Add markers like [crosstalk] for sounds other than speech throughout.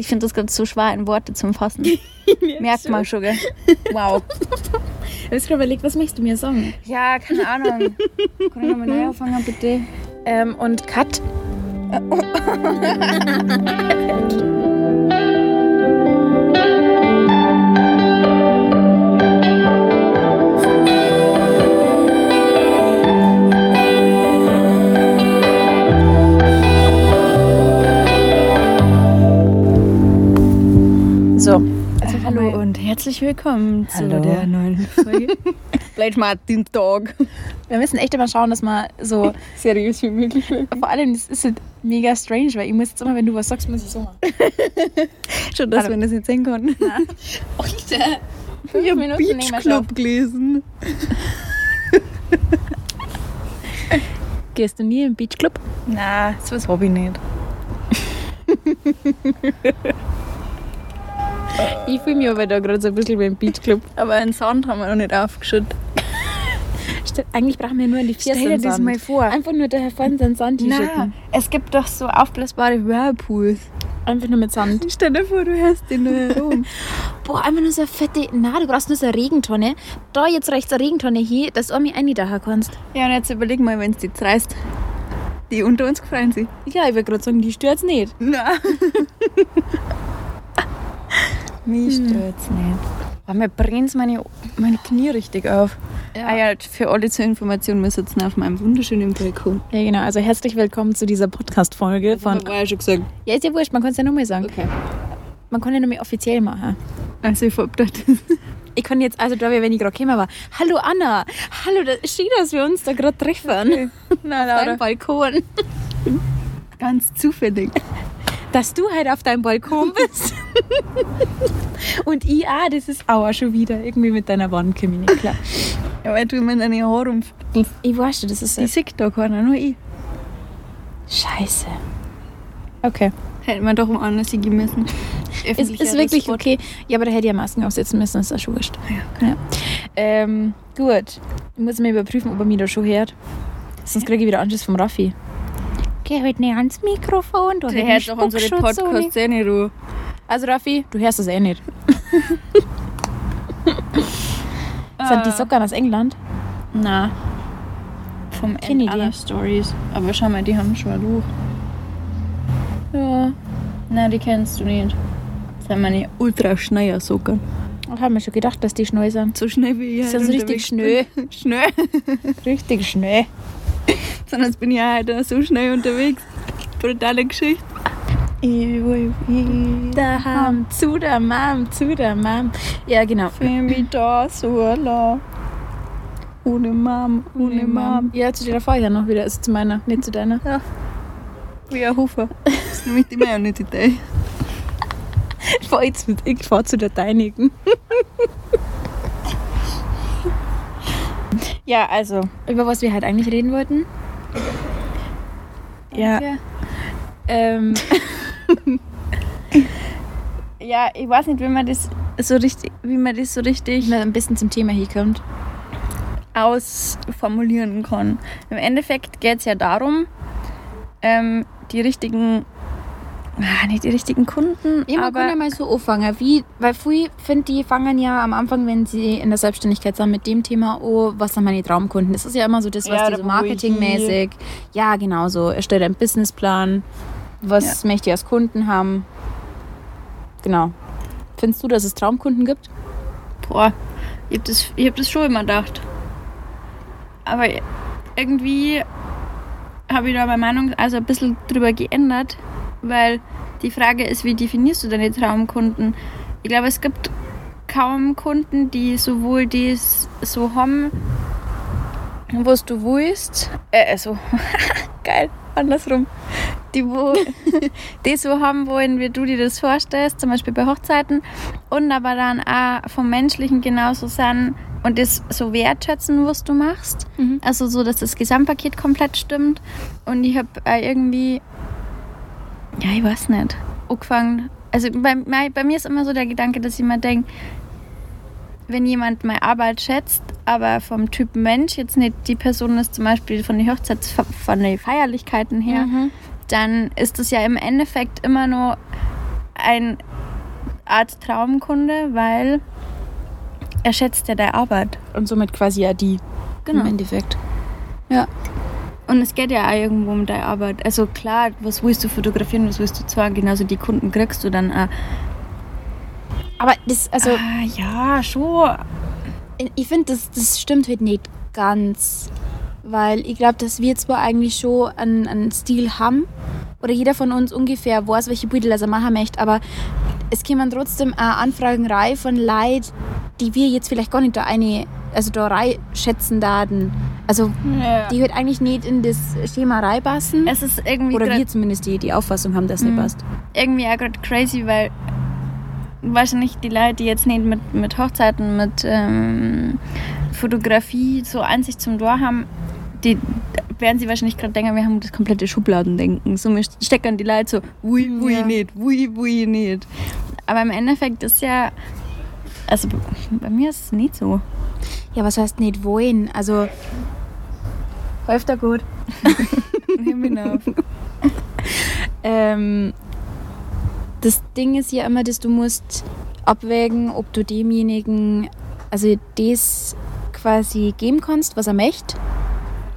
Ich finde das gerade so schwer in Worte zum Fassen. [laughs] Merkt man schon, gell? Wow. Ich habe gerade überlegt, was möchtest du mir sagen? Ja, keine Ahnung. Kann ich nochmal neu anfangen, bitte? Ähm, und Cut. [laughs] [laughs] und herzlich willkommen Hallo. zu der neuen Folge. [laughs] Vielleicht mal den Tag. Wir müssen echt immer schauen, dass man so [laughs] Seriös wie möglich wird. Vor allem, das ist halt mega strange, weil ich muss jetzt immer, wenn du was sagst, muss ich so machen. [laughs] Schon, dass Hallo. wir das nicht sehen konnten. Alter! Ich habe Beach Club gelesen. Gehst du nie im Beachclub? Nein, sowas habe ich nicht. [laughs] Ich fühle mich aber da gerade so ein bisschen wie im Beachclub. Aber einen Sand haben wir noch nicht aufgeschüttet. [laughs] Eigentlich brauchen wir nur die Füße Stell dir das mal vor. Einfach nur da vorne den Sand hinschicken. es gibt doch so aufblasbare Whirlpools. Einfach nur mit Sand. Stell dir vor, du hörst den nur herum. [laughs] Boah, einfach nur so eine fette... Nein, du brauchst nur so eine Regentonne. Da jetzt rechts eine Regentonne hier, dass du auch mich eindachen kannst. Ja, und jetzt überleg mal, wenn es die reißt. Die unter uns gefreien sie. Ja, ich will gerade sagen, die stört's nicht. Nein. Mich stört's nicht. Aber mir brennt meine, meine Knie richtig auf. Ja. Ah ja, für alle zur Information, wir sitzen auf meinem wunderschönen Balkon. Ja, genau. Also herzlich willkommen zu dieser Podcast-Folge von... war ja schon gesagt. Ja, ist ja wurscht, man kann es ja nochmal sagen. Okay. Man kann ja nochmal offiziell machen. Also ich hab das. Ich kann jetzt, also da, wenn ich gerade gekommen war, hallo Anna, hallo, das ist schön, dass wir uns da gerade treffen. [laughs] Nein, Dein Laura. Balkon. Ganz zufällig. Dass du halt auf deinem Balkon [laughs] bist. Und ich auch, das ist auch schon wieder irgendwie mit deiner Wand komme ich nicht klar. Ja, weil du immer in deine Haare umfällst. Ich weiß schon, das ist Die sieht da keiner, nur ich. Scheiße. Okay. Hätte man doch mal anders gehen müssen. Es ist wirklich okay. Ja, aber da hätte ich ja Masken aufsetzen müssen, das ist ja schon wurscht. Ja. Ähm, gut. Ich muss mal überprüfen, ob er mich da schon hört. Sonst kriege ich wieder Anschluss vom Raffi. Geh halt näher ans Mikrofon. Du Der hört doch unsere Podcasts eh nicht an. Also Raffi, du hörst das eh nicht. [laughs] Sind die Socken aus England? Nein. Vom Kenn End aller Stories. Aber schau mal, die haben schon ein Luch. Ja. Nein, die kennst du nicht. Das sind meine ultra schnellen Socken. Ich habe mir schon gedacht, dass die schnell sind. So schnell wie ich Das ist halt richtig bin. [laughs] Schnell. Richtig schnell. Sondern jetzt bin ich heute so schnell unterwegs. Brutale Geschichte. Ich will wieder Daheim, zu der Mom, zu der Mom. Ja, genau. für mich da so allein. Ohne Mom, ohne Mom. Ja, zu dir vorher noch wieder. Also zu meiner, nicht zu deiner. Wie ein Hofer. Das ist nämlich die Mayonnaise-Idee. Ich fahr jetzt mit, ich fahr zu der deinigen. [laughs] ja, also, über was wir halt eigentlich reden wollten. Ja. Ähm, [laughs] Ja, ich weiß nicht, wie man das so richtig, wie man das so richtig mal ein bisschen zum Thema hier kommt. ausformulieren kann. Im Endeffekt geht es ja darum, ähm, die richtigen, ah, nicht die richtigen Kunden, Ja, man aber kann ja mal so anfangen. Wie, weil viele, finde die fangen ja am Anfang, wenn sie in der Selbstständigkeit sind, mit dem Thema an, was sind meine Traumkunden. Das ist ja immer so das, was Ja, die so marketingmäßig. Ja, genau so. Erstellt einen Businessplan. Was möchte ich als Kunden haben? Genau. Findest du, dass es Traumkunden gibt? boah, ich habe das, ich hab das schon immer gedacht. Aber irgendwie habe ich da meine Meinung also ein bisschen drüber geändert, weil die Frage ist, wie definierst du deine Traumkunden? Ich glaube, es gibt kaum Kunden, die sowohl das so haben, was du willst, äh, also, [laughs] geil, andersrum, die wo [laughs] die so haben wollen, wie du dir das vorstellst, zum Beispiel bei Hochzeiten, und aber dann auch vom Menschlichen genauso sind und das so wertschätzen, was du machst. Mhm. Also so, dass das Gesamtpaket komplett stimmt. Und ich habe äh, irgendwie, ja, ich weiß nicht, angefangen. Also bei, bei mir ist immer so der Gedanke, dass ich mir denke, wenn jemand meine Arbeit schätzt, aber vom Typ Mensch jetzt nicht die Person ist, zum Beispiel von den Hochzeits von den Feierlichkeiten her, Mhm. dann ist es ja im Endeffekt immer nur ein Art Traumkunde, weil er schätzt ja deine Arbeit. Und somit quasi ja die. Genau. Im Endeffekt. Ja. Und es geht ja auch irgendwo um deine Arbeit. Also klar, was willst du fotografieren, was willst du zeigen? Genauso die Kunden kriegst du dann auch. Aber das, also. Ah, ja, schon. Ich finde, das, das stimmt halt nicht ganz. Weil ich glaube, dass wir zwar eigentlich schon einen, einen Stil haben, oder jeder von uns ungefähr weiß, welche Bilder er machen möchte, aber es kommen trotzdem auch Anfragen rein von Leuten, die wir jetzt vielleicht gar nicht da eine, also da rein schätzen daten. Also ja. die halt eigentlich nicht in das Schema reinpassen. Es ist irgendwie Oder wir zumindest die, die Auffassung haben, dass es nicht mhm. passt. Irgendwie auch gerade crazy, weil wahrscheinlich die Leute, die jetzt nicht mit, mit Hochzeiten, mit ähm, Fotografie so Ansicht zum Tor haben, die werden sie wahrscheinlich gerade denken, wir haben das komplette Schubladendenken. So, wir stecken die Leute so, wui, wui, ja. nicht, wui, wui, nicht. Aber im Endeffekt ist ja, also bei mir ist es nicht so. Ja, was heißt nicht wohin? Also, läuft da gut. [laughs] Nimm ihn auf. ähm, das Ding ist ja immer, dass du musst abwägen, ob du demjenigen, also das quasi geben kannst, was er möchte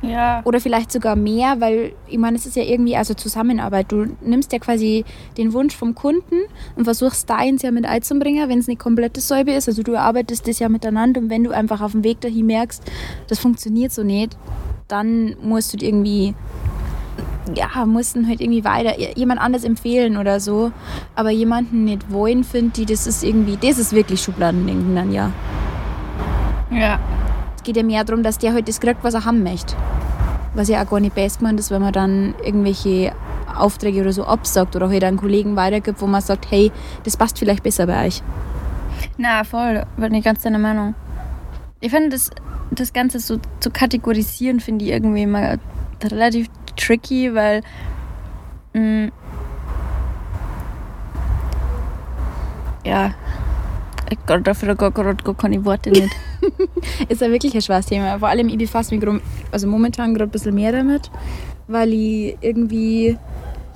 ja. Oder vielleicht sogar mehr, weil ich meine, es ist ja irgendwie also Zusammenarbeit. Du nimmst ja quasi den Wunsch vom Kunden und versuchst deins ja mit einzubringen, wenn es eine komplette Säube ist. Also du erarbeitest das ja miteinander und wenn du einfach auf dem Weg dahin merkst, das funktioniert so nicht, dann musst du irgendwie ja, mussten halt irgendwie weiter jemand anders empfehlen oder so. Aber jemanden nicht wollen, finde ich, das ist irgendwie, das ist wirklich Schubladendenken dann, ja. Ja. Es geht ja mehr darum, dass der halt das kriegt, was er haben möchte. Was ja auch gar nicht best gemeint ist, wenn man dann irgendwelche Aufträge oder so absagt oder halt einen Kollegen weitergibt, wo man sagt, hey, das passt vielleicht besser bei euch. Na, voll, bin ich ganz deiner Meinung. Ich finde, das, das Ganze so zu kategorisieren, finde ich irgendwie mal relativ tricky, weil mh, mm, ja, ich dafür gar, gar, gar keine Worte nicht. [laughs] ist ja wirklich ein schweres Thema. Vor allem, ich befasse mich also momentan gerade ein bisschen mehr damit, weil ich irgendwie,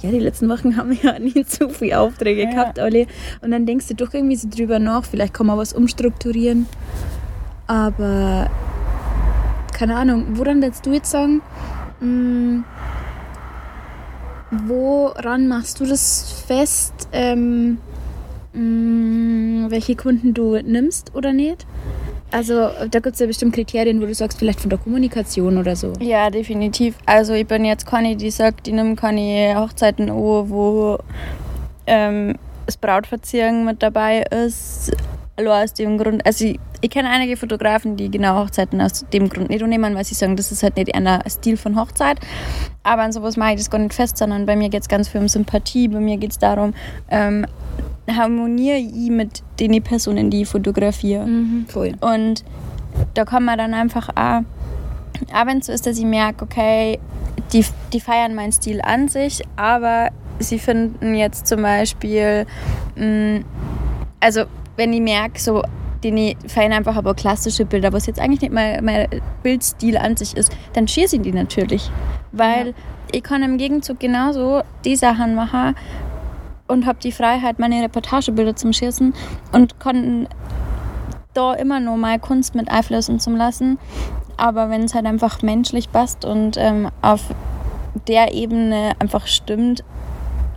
ja, die letzten Wochen [laughs] haben wir ja nicht so viele Aufträge ja. gehabt, alle. Und dann denkst du doch irgendwie so drüber nach, vielleicht kann man was umstrukturieren. Aber keine Ahnung, woran würdest du jetzt sagen, mh, hm, woran machst du das fest, ähm, mh, hm, welche Kunden du nimmst oder nicht? Also da gibt es ja bestimmt Kriterien, wo du sagst, vielleicht von der Kommunikation oder so. Ja, definitiv. Also ich bin jetzt keine, die sagt, die nimmt keine Hochzeiten an, wo ähm, das Brautverziehung mit dabei ist. Nur aus dem Grund, also ich, ich kenne einige Fotografen, die genau Hochzeiten aus dem Grund nicht nehmen, weil sie sagen, das ist halt nicht ein Stil von Hochzeit. Aber an sowas mache ich das gar nicht fest, sondern bei mir geht es ganz viel um Sympathie, bei mir geht es darum, ähm, harmoniere ich mit den Personen, die ich fotografiere. Mhm, voll. Und da kann man dann einfach auch, auch wenn es so ist, dass ich merke, okay, die, die feiern meinen Stil an sich, aber sie finden jetzt zum Beispiel, mh, mm, also wenn ich merke, so, die feiern einfach aber klassische Bilder, was jetzt eigentlich nicht mein, mein Bildstil an sich ist, dann schieße ich die natürlich. Weil ja. ich kann im Gegenzug genauso die Sachen machen, und habe die Freiheit, meine Reportagebilder zu schießen und konnte da immer nur mal Kunst mit einflößen zu lassen. Aber wenn es halt einfach menschlich passt und ähm, auf der Ebene einfach stimmt,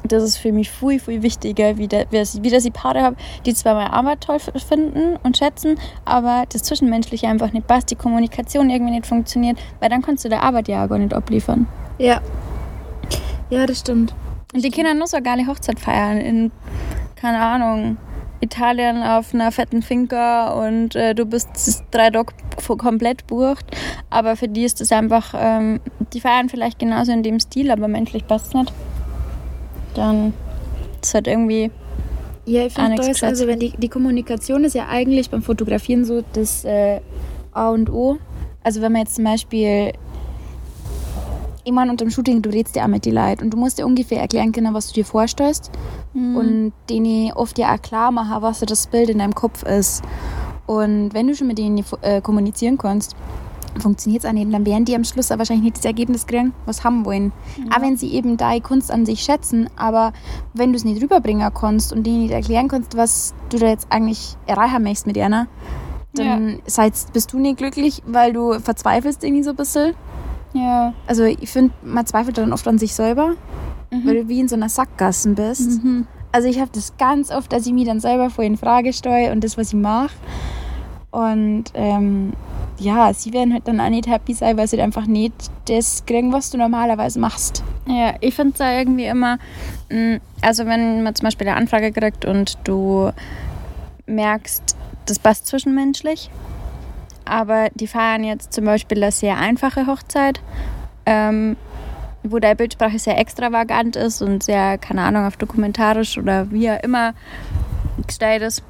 das ist für mich viel, viel wichtiger, wie, der, wie dass ich Paare habe, die zwar meine Arbeit toll finden und schätzen, aber das Zwischenmenschliche einfach nicht passt, die Kommunikation irgendwie nicht funktioniert, weil dann kannst du der Arbeit ja auch gar nicht abliefern. Ja. Ja, das stimmt. Und die Kinder nur so geile Hochzeit feiern in, keine Ahnung, Italien auf einer fetten Finca und äh, du bist drei Tage komplett bucht. Aber für die ist das einfach, ähm, die feiern vielleicht genauso in dem Stil, aber menschlich passt es nicht. Dann ist halt irgendwie. Ja, ich finde das, also wenn die, die Kommunikation ist ja eigentlich beim Fotografieren so das äh, A und O. Also wenn man jetzt zum Beispiel unter dem Shooting, du redest ja auch mit die Leuten und du musst dir ungefähr erklären können, was du dir vorstellst mhm. und denen oft ja auch klar machen, was das Bild in deinem Kopf ist. Und wenn du schon mit denen äh, kommunizieren kannst, funktioniert es auch nicht. dann werden die am Schluss auch wahrscheinlich nicht das Ergebnis kriegen, was haben wollen. Ja. Auch wenn sie eben deine Kunst an sich schätzen, aber wenn du es nicht rüberbringen kannst und denen nicht erklären kannst, was du da jetzt eigentlich erreichen möchtest mit einer, dann ja. bist du nicht glücklich, weil du verzweifelst irgendwie so ein bisschen. Ja. Also ich finde, man zweifelt dann oft an sich selber, mhm. weil du wie in so einer Sackgasse bist. Mhm. Also ich habe das ganz oft, dass ich mich dann selber vor in Frage steuere und das, was ich mache. Und ähm, ja, sie werden halt dann auch nicht happy sein, weil sie halt einfach nicht das kriegen, was du normalerweise machst. Ja, ich finde es da irgendwie immer, mm, also wenn man zum Beispiel eine Anfrage kriegt und du merkst, das passt zwischenmenschlich, aber die feiern jetzt zum Beispiel eine sehr einfache Hochzeit, ähm, wo der Bildsprache sehr extravagant ist und sehr, keine Ahnung, auf dokumentarisch oder wie auch immer gestellt ist.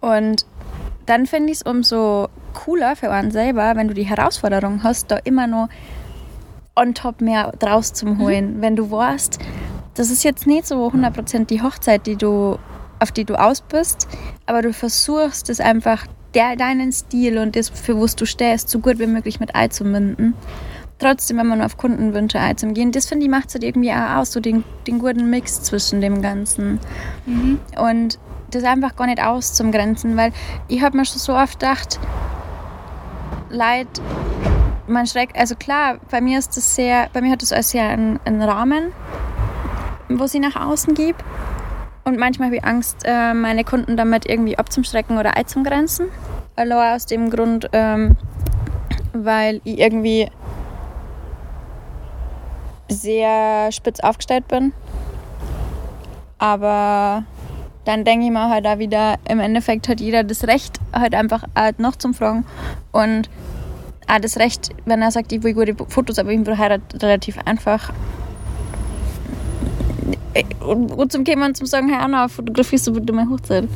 Und dann finde ich es umso cooler für einen selber, wenn du die Herausforderung hast, da immer noch on top mehr draus zu mhm. holen. Mhm. Wenn du weißt, das ist jetzt nicht so 100% die Hochzeit, die du, auf die du aus bist, aber du versuchst es einfach, der, deinen Stil und das, für was du stehst, so gut wie möglich mit einzubinden. Trotzdem wenn man auf Kundenwünsche einzugehen. Das finde ich macht es halt irgendwie auch aus, so den, den guten Mix zwischen dem Ganzen. Mhm. Und das einfach gar nicht aus zum Grenzen, weil ich habe mir schon so oft gedacht, Leid, man schreckt, also klar, bei mir ist das sehr, bei mir hat das als sehr einen, einen Rahmen, wo sie nach außen gibt. Und manchmal habe ich Angst, äh, meine Kunden damit irgendwie abzuschrecken oder einzugrenzen. Allein aus dem Grund, ähm, weil ich irgendwie sehr spitz aufgestellt bin. Aber dann denke ich mir halt auch wieder, im Endeffekt hat jeder das Recht, halt einfach halt noch zum Fragen. Und auch das Recht, wenn er sagt, ich will gute Fotos, aber ich bin heiratet relativ einfach. Und, und zum Kämen zum sagen, hey Anna, fotografierst du bitte meine Hochzeit?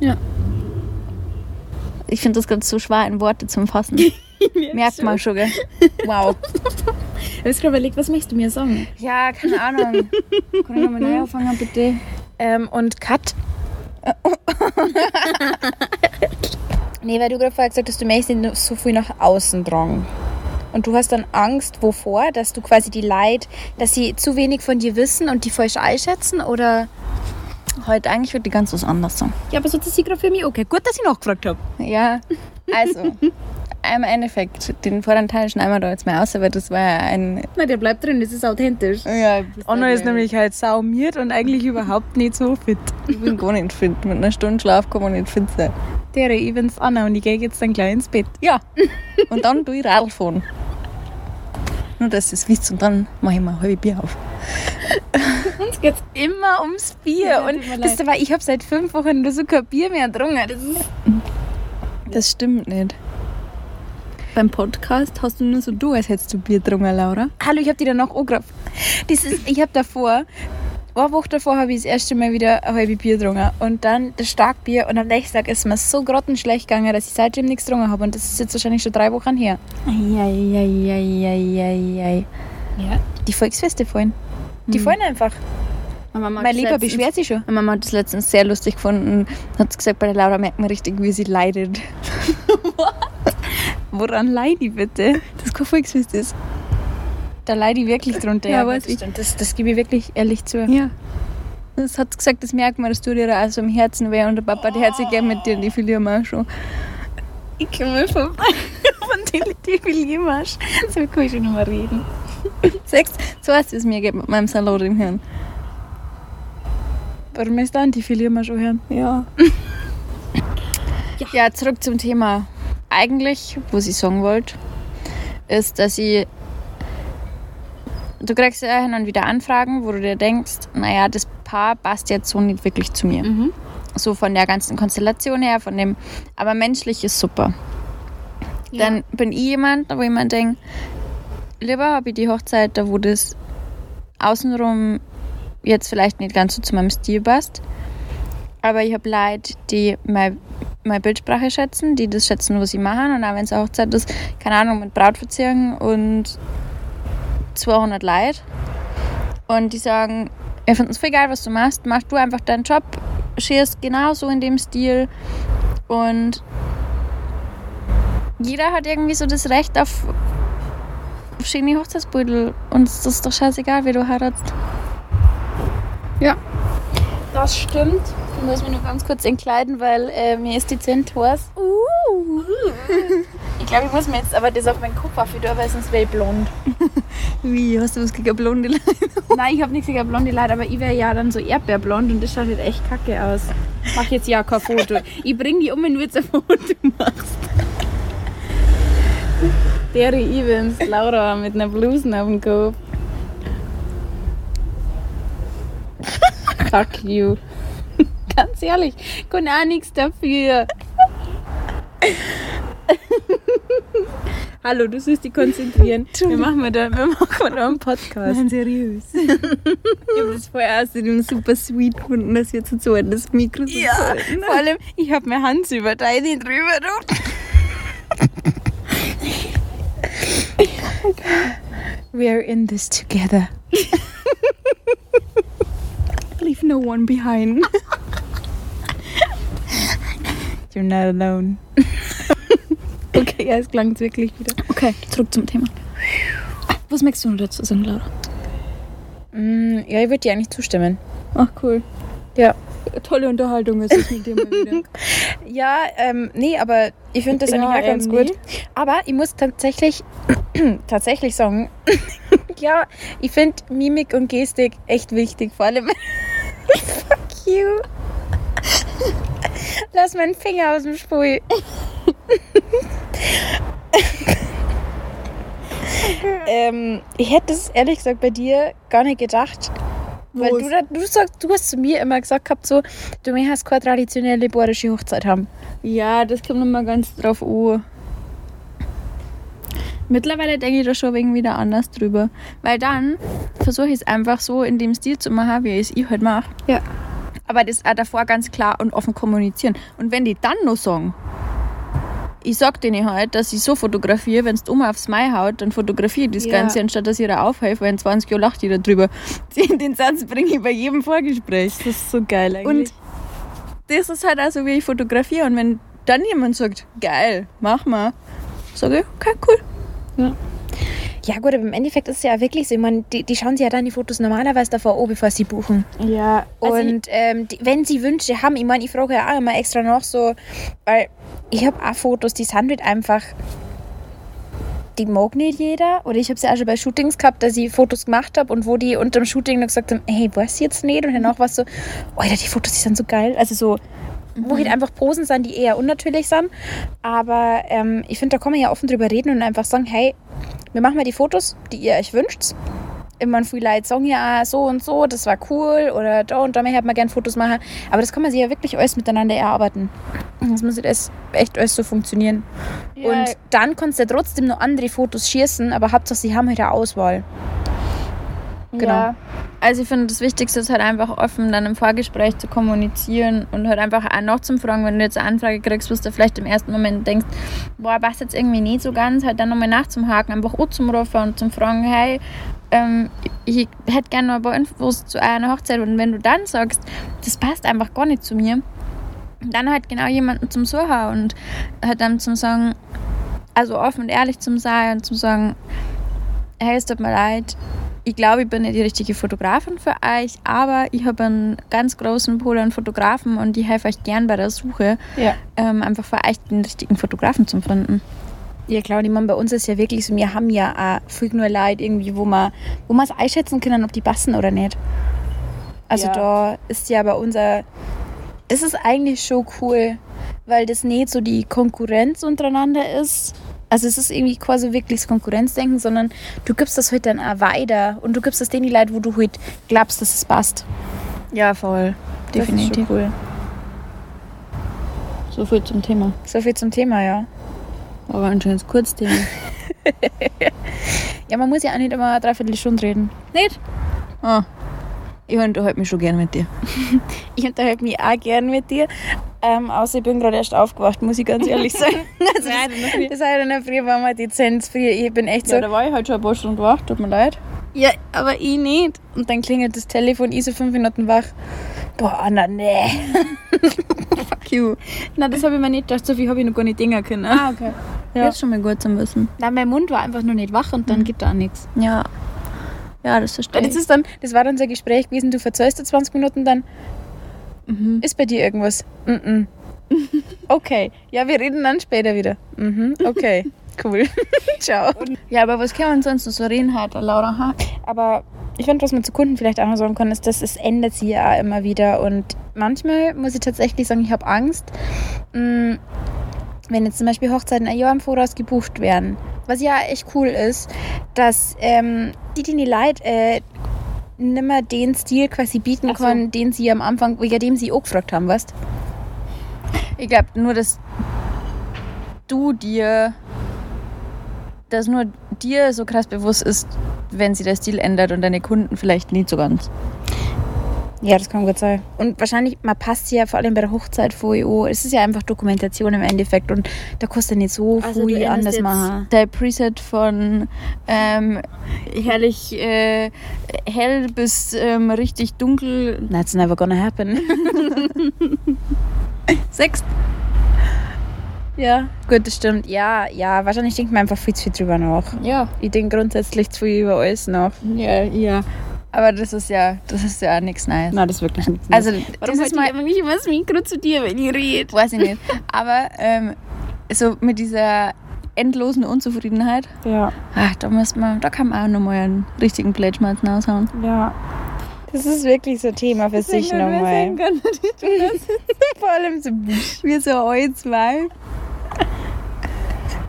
Ja. Ich finde das ganz so schwer in Worte zu fassen. [laughs] Merkt man schon, gell? Wow. [laughs] Ich habe gerade überlegt, was möchtest du mir sagen? Ja, keine Ahnung. Kann ich nochmal neu anfangen, bitte? Ähm, und Kat, nee, weil du gerade vorher gesagt hast, du möchtest nicht so viel nach außen tragen. Und du hast dann Angst, wovor? Dass du quasi die Leid, dass sie zu wenig von dir wissen und die falsch einschätzen? Oder? Heute eigentlich würde ich ganz was anderes sagen. Ja, aber so ist sie gerade für mich okay. Gut, dass ich nachgefragt habe. Ja, also [laughs] im Endeffekt, den vorderen Teil schneiden wir da jetzt mal aus, aber das war ja ein. Nein, der bleibt drin, das ist authentisch. Ja, Anna ist nämlich halt saumiert und eigentlich [laughs] überhaupt nicht so fit. Ich bin gar nicht fit. Mit einer Stunde Schlaf kann man nicht fit sein. Der, ich bin's Anna und ich gehe jetzt dann gleich ins Bett. Ja. Und dann tue ich Radl fahren. Nur, dass ihr es wisst und dann mache ich mal ein halbes Bier auf. [laughs] Uns geht es immer ums Bier. Ja, und das war, ich habe seit fünf Wochen nur so kein Bier mehr getrunken. Das, das stimmt nicht beim Podcast hast du nur so du, als hättest du Bier getrunken, Laura. Hallo, ich habe die dann noch angerufen. Das ist, ich habe davor, eine Woche davor habe ich das erste Mal wieder ein halbes Bier getrunken und dann das Starkbier und am nächsten Tag ist mir so grottenschlecht gegangen, dass ich seitdem nichts getrunken habe und das ist jetzt wahrscheinlich schon drei Wochen her. Eieieiei. Ja. Die Volksfeste fallen. Die hm. fallen einfach. Mein Lieber beschwert sich schon. Meine Mama hat das letztens sehr lustig gefunden. Hat gesagt, bei der Laura merkt man richtig, wie sie leidet. [laughs] [laughs] Woran leide ich bitte? Das kein Volksfest ist. Da leide ich wirklich drunter. Ja, ja weiß ich. Das, das gebe ich wirklich ehrlich zu. Ja. Das hat gesagt, das merkt man, das tut ihr also im Herzen weh und der Papa, der hat sich gerne mit dir in die Filiamarsch schon. Ich kann mal von, [laughs] von die Filiamarsch. So kann ich schon mehr reden. Sechs, so heißt es mir geht mit meinem Salon im Hirn. Warum ist dann schon hören? Ja. ja. [laughs] Ja, zurück zum Thema eigentlich, was ich sagen wollte, ist, dass ich. Du kriegst ja hin und wieder Anfragen, wo du dir denkst, naja, das Paar passt jetzt so nicht wirklich zu mir. Mhm. So von der ganzen Konstellation her, von dem. Aber menschlich ist super. Ja. Dann bin ich jemand, wo jemand denkt, lieber habe ich die Hochzeit, da wo das außenrum jetzt vielleicht nicht ganz so zu meinem Stil passt. Aber ich habe Leute, die mein meine Bildsprache schätzen, die das schätzen, was sie machen. Und auch wenn es eine Hochzeit ist, keine Ahnung, mit Brautverzierung und 200 Leute. Und die sagen, wir finden es voll geil, was du machst. Mach du einfach deinen Job, schierst genauso in dem Stil. Und jeder hat irgendwie so das Recht auf, auf schöne Hochzeitsbeutel. Und es ist doch scheißegal, wie du heiratst. Ja, das stimmt. Ich muss mich nur ganz kurz entkleiden, weil äh, mir ist dezent heiß. Uh. Ich glaube, ich muss mir jetzt aber das auf meinen Kopf aufhören, weil sonst wäre ich blond. [laughs] Wie? Hast du was gegen blonde Leute? Nein, ich habe nichts gegen blonde Leute, aber ich wäre ja dann so erdbeerblond und das schaut halt echt kacke aus. Mach jetzt ja kein Foto. Ich bring die um, wenn du jetzt ein Foto machst. Derry Evans, Laura mit einer Blusen auf dem Kopf. Fuck you. Ganz ehrlich, kann auch nichts dafür. [laughs] Hallo, du sollst dich konzentrieren. Wir machen da, wir machen da einen Podcast. Nein, seriös. [laughs] ich habe das vorher außerdem super sweet gefunden, dass wir zu zweit das Mikro so Ja, halten, ne? vor allem, ich habe mir Hand über deine drüber. [laughs] We're in this together. Leave no one behind. You're not alone. [laughs] okay, ja, es klang wirklich wieder. Okay, zurück zum Thema. Was möchtest du noch dazu sagen, Laura? Mm, ja, ich würde dir eigentlich zustimmen. Ach, cool. Ja. Tolle Unterhaltung ist es mit dir mal wieder. [laughs] ja, ähm, nee, aber ich finde das ja, eigentlich auch ganz gut. Aber ich muss tatsächlich, [clears throat] tatsächlich sagen, [laughs] ja, ich finde Mimik und Gestik echt wichtig. Vor allem. Fuck you. Lass meinen Finger aus dem Spul. ähm, ich hätte es ehrlich gesagt bei dir gar nicht gedacht. Weil du, du, sagst, du hast zu mir immer gesagt gehabt, so, du möchtest keine traditionelle bayerische Hochzeit haben. Ja, das kommt nochmal ganz drauf an. Mittlerweile denke ich da schon wegen wieder anders drüber. Weil dann versuche ich es einfach so in dem Stil zu machen, wie ich es ich halt mache. Ja aber das auch davor ganz klar und offen kommunizieren. Und wenn die dann noch sagen, ich sag denen halt, dass ich so fotografiere, wenn es um aufs Mai haut, dann fotografiere ich das ja. Ganze, anstatt dass ich da aufhelfe, weil in 20 Jahren lacht jeder drüber. [laughs] Den Satz bringe ich bei jedem Vorgespräch. Das ist so geil eigentlich. Und das ist halt auch so, wie ich fotografiere. Und wenn dann jemand sagt, geil, mach mal, sage ich, okay, cool. Ja. Ja gut, aber im Endeffekt ist es ja wirklich so, ich meine, die, die schauen sich ja dann die Fotos normalerweise davor an, bevor sie buchen. Ja. Also und ähm, die, wenn sie Wünsche haben, ich meine, ich frage ja auch immer extra noch so, weil ich habe auch Fotos, die sind halt einfach die mag nicht jeder. Oder ich habe es ja auch schon bei Shootings gehabt, dass ich Fotos gemacht habe und wo die unter dem Shooting noch gesagt haben, hey, weiß ich jetzt nicht? Und danach war es so, Alter, die Fotos, die sind so geil. Also so, wo halt einfach Posen sind, die eher unnatürlich sind. Aber ähm, ich finde, da kann man ja offen drüber reden und einfach sagen, hey, wir machen mal die Fotos, die ihr euch wünscht. Immer viele Leute sagen ja so und so, das war cool oder da und da hätte man gerne Fotos machen. Aber das kann man sich ja wirklich alles miteinander erarbeiten. Das muss das echt alles so funktionieren. Ja. Und dann kannst du ja trotzdem noch andere Fotos schießen, aber Hauptsache sie haben halt eine Auswahl. Genau. Ja. Also ich finde, das Wichtigste ist halt einfach offen dann im Vorgespräch zu kommunizieren und halt einfach auch noch zum Fragen, wenn du jetzt eine Anfrage kriegst, was du vielleicht im ersten Moment denkst, boah, passt jetzt irgendwie nicht so ganz, halt dann nochmal nachzuhaken, einfach auch zum Rufen und zum Fragen, hey, ähm, ich hätte gerne noch ein paar Infos zu einer Hochzeit und wenn du dann sagst, das passt einfach gar nicht zu mir, dann halt genau jemanden zum Suchen und halt dann zum sagen, also offen und ehrlich zum sein und zum sagen, hey, es tut mir leid, ich glaube, ich bin nicht die richtige Fotografin für euch, aber ich habe einen ganz großen Pool an Fotografen und ich helfe euch gern bei der Suche, ja. ähm, einfach für euch den richtigen Fotografen zu finden. Ja klar, ich meine, bei uns ist ja wirklich so, wir haben ja auch viel nur Leute irgendwie, wo man wo es einschätzen können, ob die passen oder nicht. Also ja. da ist ja bei unser, das ist eigentlich schon cool, weil das nicht so die Konkurrenz untereinander ist, also es ist irgendwie quasi wirklich das Konkurrenzdenken, sondern du gibst das heute halt dann auch weiter und du gibst das denen Leute, wo du heute halt glaubst, dass es passt. Ja, voll. Definitiv. Cool. So viel zum Thema. So viel zum Thema, ja. Aber ein schönes Kurzthema. [laughs] ja, man muss ja auch nicht immer eine Dreiviertelstunde reden. Nicht? Ah. Ich unterhalte mich schon gern mit dir. [laughs] ich unterhalte mich auch gern mit dir. Ähm, außer ich bin gerade erst aufgewacht, muss ich ganz ehrlich [laughs] sagen. Also Nein, das, das in der Früh war mal dezent früh. Ich bin echt so. Ja, da war ich halt schon ein paar Stunden wach, tut mir leid. Ja, aber ich nicht. Und dann klingelt das Telefon, ich so fünf Minuten wach. Boah, Anna, nee. [laughs] Fuck you. Nein, das habe ich mir nicht gedacht. So viel habe ich noch gar nicht denken können. Ah, okay. Ja. Jetzt schon mal gut zu wissen. Nein, mein Mund war einfach noch nicht wach und dann mhm. gibt da auch nichts. Ja. Ja, das verstehe ich. Das, ist dann, das war dann so ein Gespräch gewesen, du verzeihst 20 Minuten, dann mhm. ist bei dir irgendwas. Mhm. [laughs] Okay, ja, wir reden dann später wieder. Mhm. Okay, [laughs] cool. [laughs] Ciao. Ja, aber was kann man sonst noch so reden heute, Laura? Ha? Aber ich finde, was man zu Kunden vielleicht auch noch sagen kann, ist, dass es ändert sich ja auch immer wieder. Und manchmal muss ich tatsächlich sagen, ich habe Angst, mm, wenn jetzt zum Beispiel Hochzeiten ein Jahr im Voraus gebucht werden. Was ja echt cool ist, dass ähm, die, die nicht leid, äh, nimmer den Stil quasi bieten so. können, den sie am Anfang, wegen dem sie auch gefragt haben, weißt Ich glaube nur, dass du dir, dass nur dir so krass bewusst ist, wenn sich der Stil ändert und deine Kunden vielleicht nicht so ganz. Ja, das kann gut sein. Und wahrscheinlich, man passt ja vor allem bei der Hochzeit vor EU. Es ist ja einfach Dokumentation im Endeffekt und da kostet nicht so also viel anders machen. Der Preset von ähm, herrlich äh, hell bis ähm, richtig dunkel. That's never gonna happen. [laughs] Sechs. Ja, gut, das stimmt. Ja, ja, wahrscheinlich denkt man einfach viel zu viel drüber nach. Ja. Ich denke grundsätzlich zu viel über alles nach. Ja, ja. Aber das ist ja, das ist ja nichts Neues. Nein, das ist wirklich nichts Neues. Also, Warum das ist mal nicht immer das Mikro zu dir, wenn ich rede? Weiß ich nicht. Aber ähm, so mit dieser endlosen Unzufriedenheit. Ja. Ach, da muss man, da kann man auch nochmal einen richtigen Plätschmerzen aushauen. Ja. Das ist wirklich so ein Thema für sich nochmal. [laughs] Vor allem so wie so euch zwei.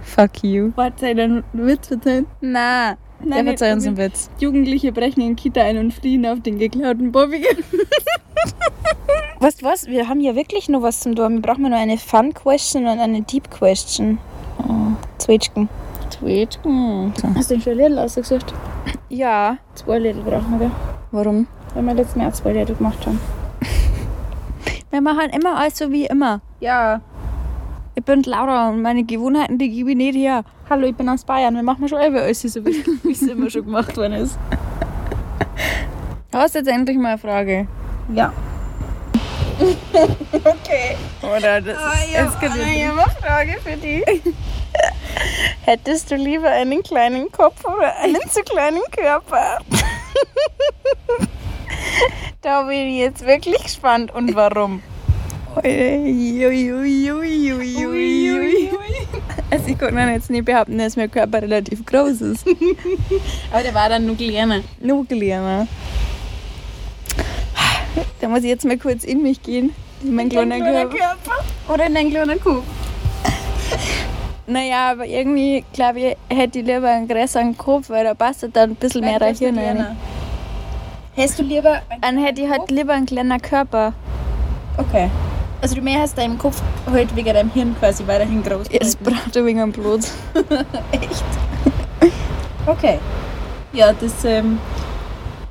Fuck you. Warte, deinen Witz erzählen? Na. Nein, der verzeiht uns einen Witz. Jugendliche brechen in Kita ein und fliehen auf den geklauten Bobby. [laughs] weißt du was? Wir haben ja wirklich noch was zum tun. Wir brauchen nur eine Fun Question und eine Deep Question. Oh. Zwetschgen. Zwetschgen. So. Hast du den schon Lidl ausgesucht? Ja. Zwei Lidl brauchen wir. Warum? Weil wir letztes Mal zwei Lidl gemacht haben. [laughs] Wir machen immer alles so wie immer. Ja. Ich bin Laura und meine Gewohnheiten, die gebe ich nicht her. Hallo, ich bin aus Bayern. Wir machen schon immer alles so, [laughs] wie es immer schon gemacht worden ist. Hast jetzt endlich mal eine Frage? Ja. [laughs] okay. Oder das oh, ja, es gibt eine Frage für dich. [laughs] Hättest du lieber einen kleinen Kopf oder einen zu kleinen Körper? da bin ich jetzt wirklich gespannt. Und warum? Also ich kann jetzt nicht behaupten, dass mein Körper relativ groß ist. [laughs] Aber der war dann nur kleiner. Nur kleiner. Da muss ich jetzt mal kurz in mich gehen. In meinen kleinen Körper. Körper. Oder in deinen kleinen Kopf. Naja, aber irgendwie, glaube ich, hätte ich lieber einen größeren Kopf, weil da passt dann ein bisschen mehr Hirn rein. Hättest du lieber. Dann hätte ich halt lieber einen kleinen Körper. Okay. Also du mehr hast deinem Kopf halt wegen deinem Hirn quasi weiterhin groß. Ja, das braucht er wegen dem Blut. [laughs] Echt? Okay. Ja, das. Ähm,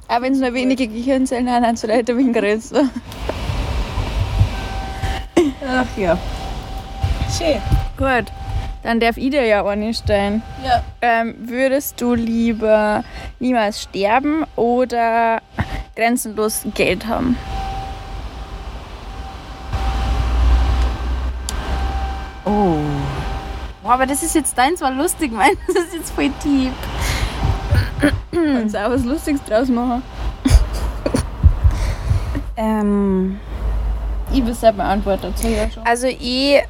auch wenn es nur wenige Gehirnzellen haben, dann vielleicht ein wenig größer. Ach ja. Schön. Gut. Dann darf ich dir ja eine stellen. Ja. Ähm, würdest du lieber niemals sterben oder grenzenlos Geld haben? Boah, aber das ist jetzt deins war lustig, [laughs] mein. Das ist jetzt voll deep. Kannst du auch was Lustiges draus machen? ähm. Ich will selber Antwort dazu ja schon. Also ich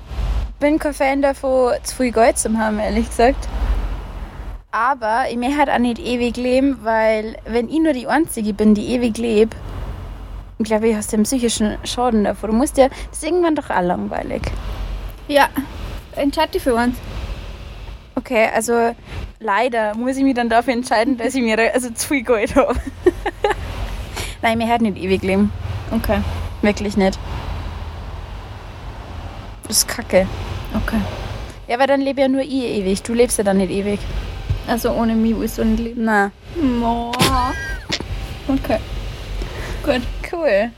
bin kein Fan davon, zu viel Geld zu haben, ehrlich gesagt. Aber ich möchte halt auch nicht ewig leben, weil wenn ich nur die Einzige bin, die ewig lebt, glaube ich, hast du einen psychischen Schaden davor. Du musst ja, das ist irgendwann doch auch langweilig. Ja, entscheide dich für uns. Okay, also leider muss ich mich dann dafür entscheiden, dass ich mir also zu viel Geld habe. [laughs] Nein, mir halt nicht ewig leben. Okay. Wirklich nicht. Das ist kacke. Okay. Ja, weil dann lebe ja nur ich ewig. Du lebst ja dann nicht ewig. Also ohne mich willst du nicht leben? Nein. Oh. Okay. Gut. Cool.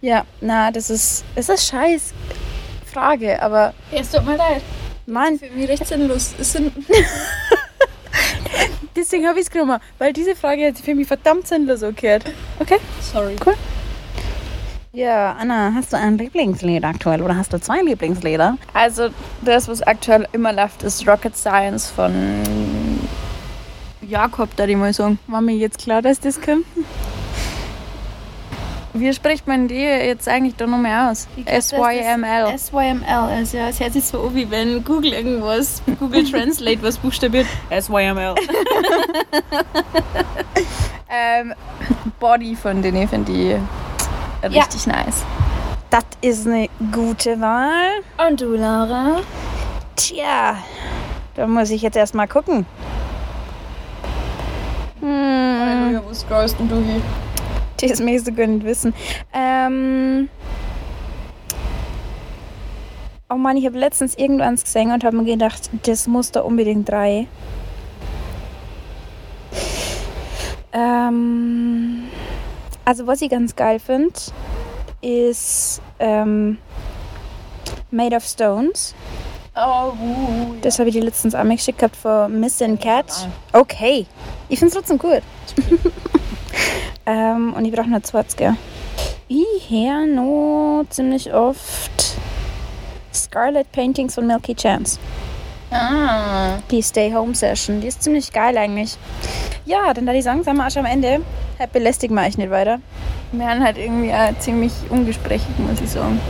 Ja, na, das ist, das ist scheiß. Frage, aber. Ja, es tut mir leid. Mann. Für mich recht sinnlos. Es sind [laughs] Deswegen habe ich es genommen, weil diese Frage hat sich für mich verdammt sinnlos angehört. Okay? Sorry. Cool. Ja, Anna, hast du ein Lieblingslied aktuell oder hast du zwei Lieblingslieder? Also das, was aktuell immer läuft, ist Rocket Science von Jakob, da die mal sagen. War mir jetzt klar, dass das kommt? Wie spricht man die jetzt eigentlich da nochmal aus? SYML. SYML, also ja, es hört sich so an, wie wenn Google irgendwas, Google [laughs] Translate was buchstabiert. SYML. [laughs] ähm, Body von denen finde ich richtig ja. nice. Das ist eine gute Wahl. Und du, Laura? Tja, da muss ich jetzt erstmal gucken. Hm. Wo scrollst du hier? Das möchtest du gar nicht wissen. Ähm. Oh Mann, ich habe letztens irgendwann gesehen und habe mir gedacht, das muss da unbedingt drei. Ähm, also was ich ganz geil finde, ist ähm, Made of Stones. Oh, uh, Das habe ich dir letztens auch geschickt gehabt von Missing Cat. Okay. Ich finde es trotzdem gut. [laughs] ähm, und ich brauche noch 20. Ich höre noch ziemlich oft Scarlet Paintings von Milky Chance. Ah. Die Stay Home Session. Die ist ziemlich geil eigentlich. Ja, dann da die sagen, sind wir auch schon am Ende. Halt belästigen wir euch nicht weiter. Wir haben halt irgendwie auch ziemlich ungesprächig, muss ich sagen.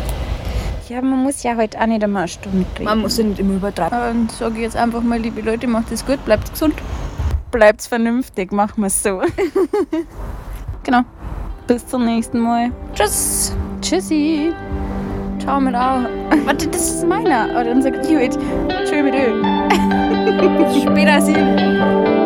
Ja, man muss ja heute auch nicht immer eine Stunde reden. Man muss ja nicht immer übertreiben. Und sage ich jetzt einfach mal, liebe Leute, macht es gut, bleibt gesund. Bleibt vernünftig, machen wir es so. [laughs] genau. Bis zum nächsten Mal. Tschüss. Tschüssi. Ciao mit auch. Warte, das ist meiner. Aber dann sagt Hewitt. Tschö mit Ö. Später sehen.